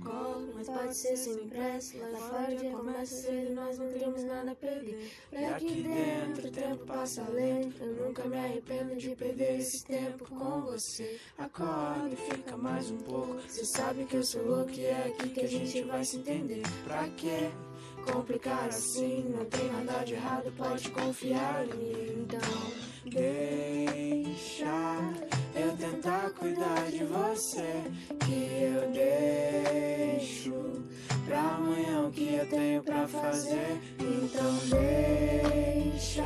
colo, mas pode ser sem pressa. Lá fora já começa cedo, nós não temos nada a perder. E aqui dentro o tempo passa lento. Eu nunca me arrependo de perder esse tempo com você. Acorda e fica mais um pouco. Você sabe que eu sou louco e é aqui que a gente vai se entender. Pra quê? Complicar assim, não tem nada de errado, pode confiar em mim. Então, deixa tentar cuidar de você. Que eu deixo pra amanhã o que eu tenho pra fazer. Então, deixa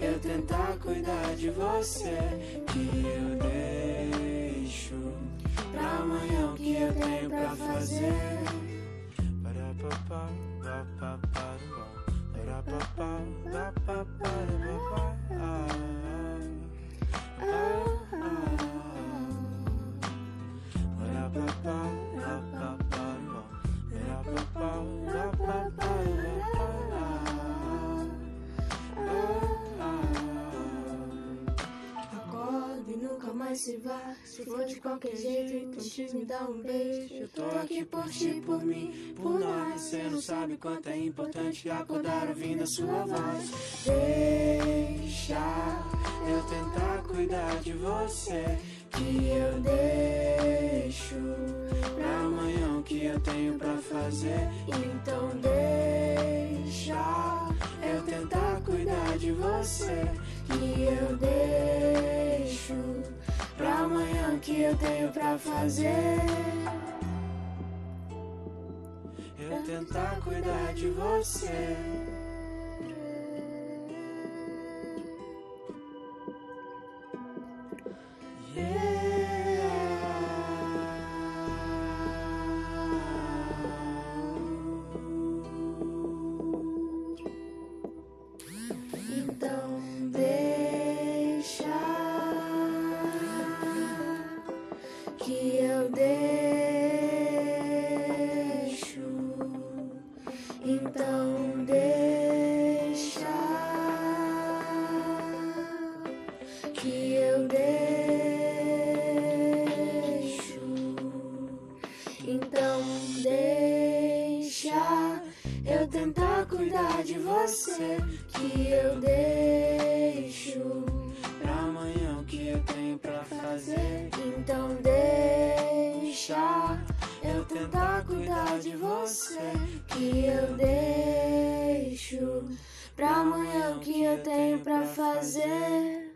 eu tentar cuidar de você. Que eu deixo pra amanhã o que eu tenho pra fazer. Ba-da-ba-ba, ba-ba-ba-da-ba, ba-da-ba-ba, ba-ba-ba-da-ba-ba, ah, mais se vá. Se for de qualquer jeito, antes me dá um beijo. Eu tô aqui por ti, por mim, por nós. Você não sabe quanto é importante acordar ouvindo a sua voz. Deixa eu tentar cuidar de você. Que eu deixo pra amanhã o que eu tenho pra fazer. Então deixa eu tentar cuidar de você. Que eu deixo eu tenho pra fazer. Eu tentar cuidar de você. Eu deixo. Então deixa que eu deixo. Então deixa eu tentar cuidar de você. Que eu deixo pra amanhã o que eu tenho pra fazer. Então deixa Que eu deixo pra amanhã o que eu tenho pra fazer.